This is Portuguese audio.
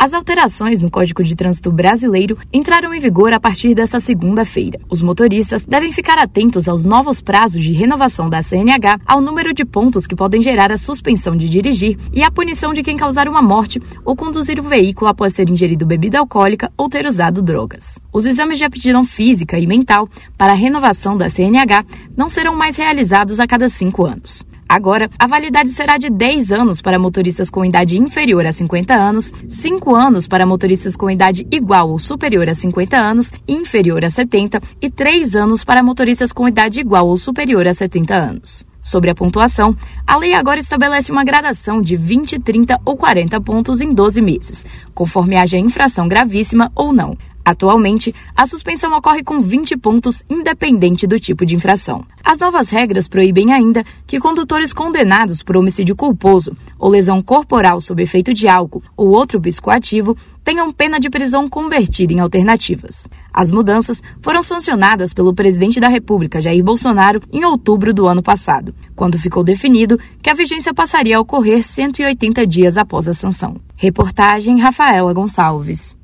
As alterações no Código de Trânsito Brasileiro entraram em vigor a partir desta segunda-feira. Os motoristas devem ficar atentos aos novos prazos de renovação da CNH, ao número de pontos que podem gerar a suspensão de dirigir e a punição de quem causar uma morte ou conduzir o veículo após ter ingerido bebida alcoólica ou ter usado drogas. Os exames de aptidão física e mental para a renovação da CNH não serão mais realizados a cada cinco anos. Agora, a validade será de 10 anos para motoristas com idade inferior a 50 anos, 5 anos para motoristas com idade igual ou superior a 50 anos inferior a 70 e 3 anos para motoristas com idade igual ou superior a 70 anos. Sobre a pontuação, a lei agora estabelece uma gradação de 20, 30 ou 40 pontos em 12 meses, conforme haja infração gravíssima ou não. Atualmente, a suspensão ocorre com 20 pontos, independente do tipo de infração. As novas regras proíbem ainda que condutores condenados por homicídio culposo ou lesão corporal sob efeito de álcool ou outro psicoativo tenham pena de prisão convertida em alternativas. As mudanças foram sancionadas pelo presidente da República, Jair Bolsonaro, em outubro do ano passado, quando ficou definido que a vigência passaria a ocorrer 180 dias após a sanção. Reportagem Rafaela Gonçalves.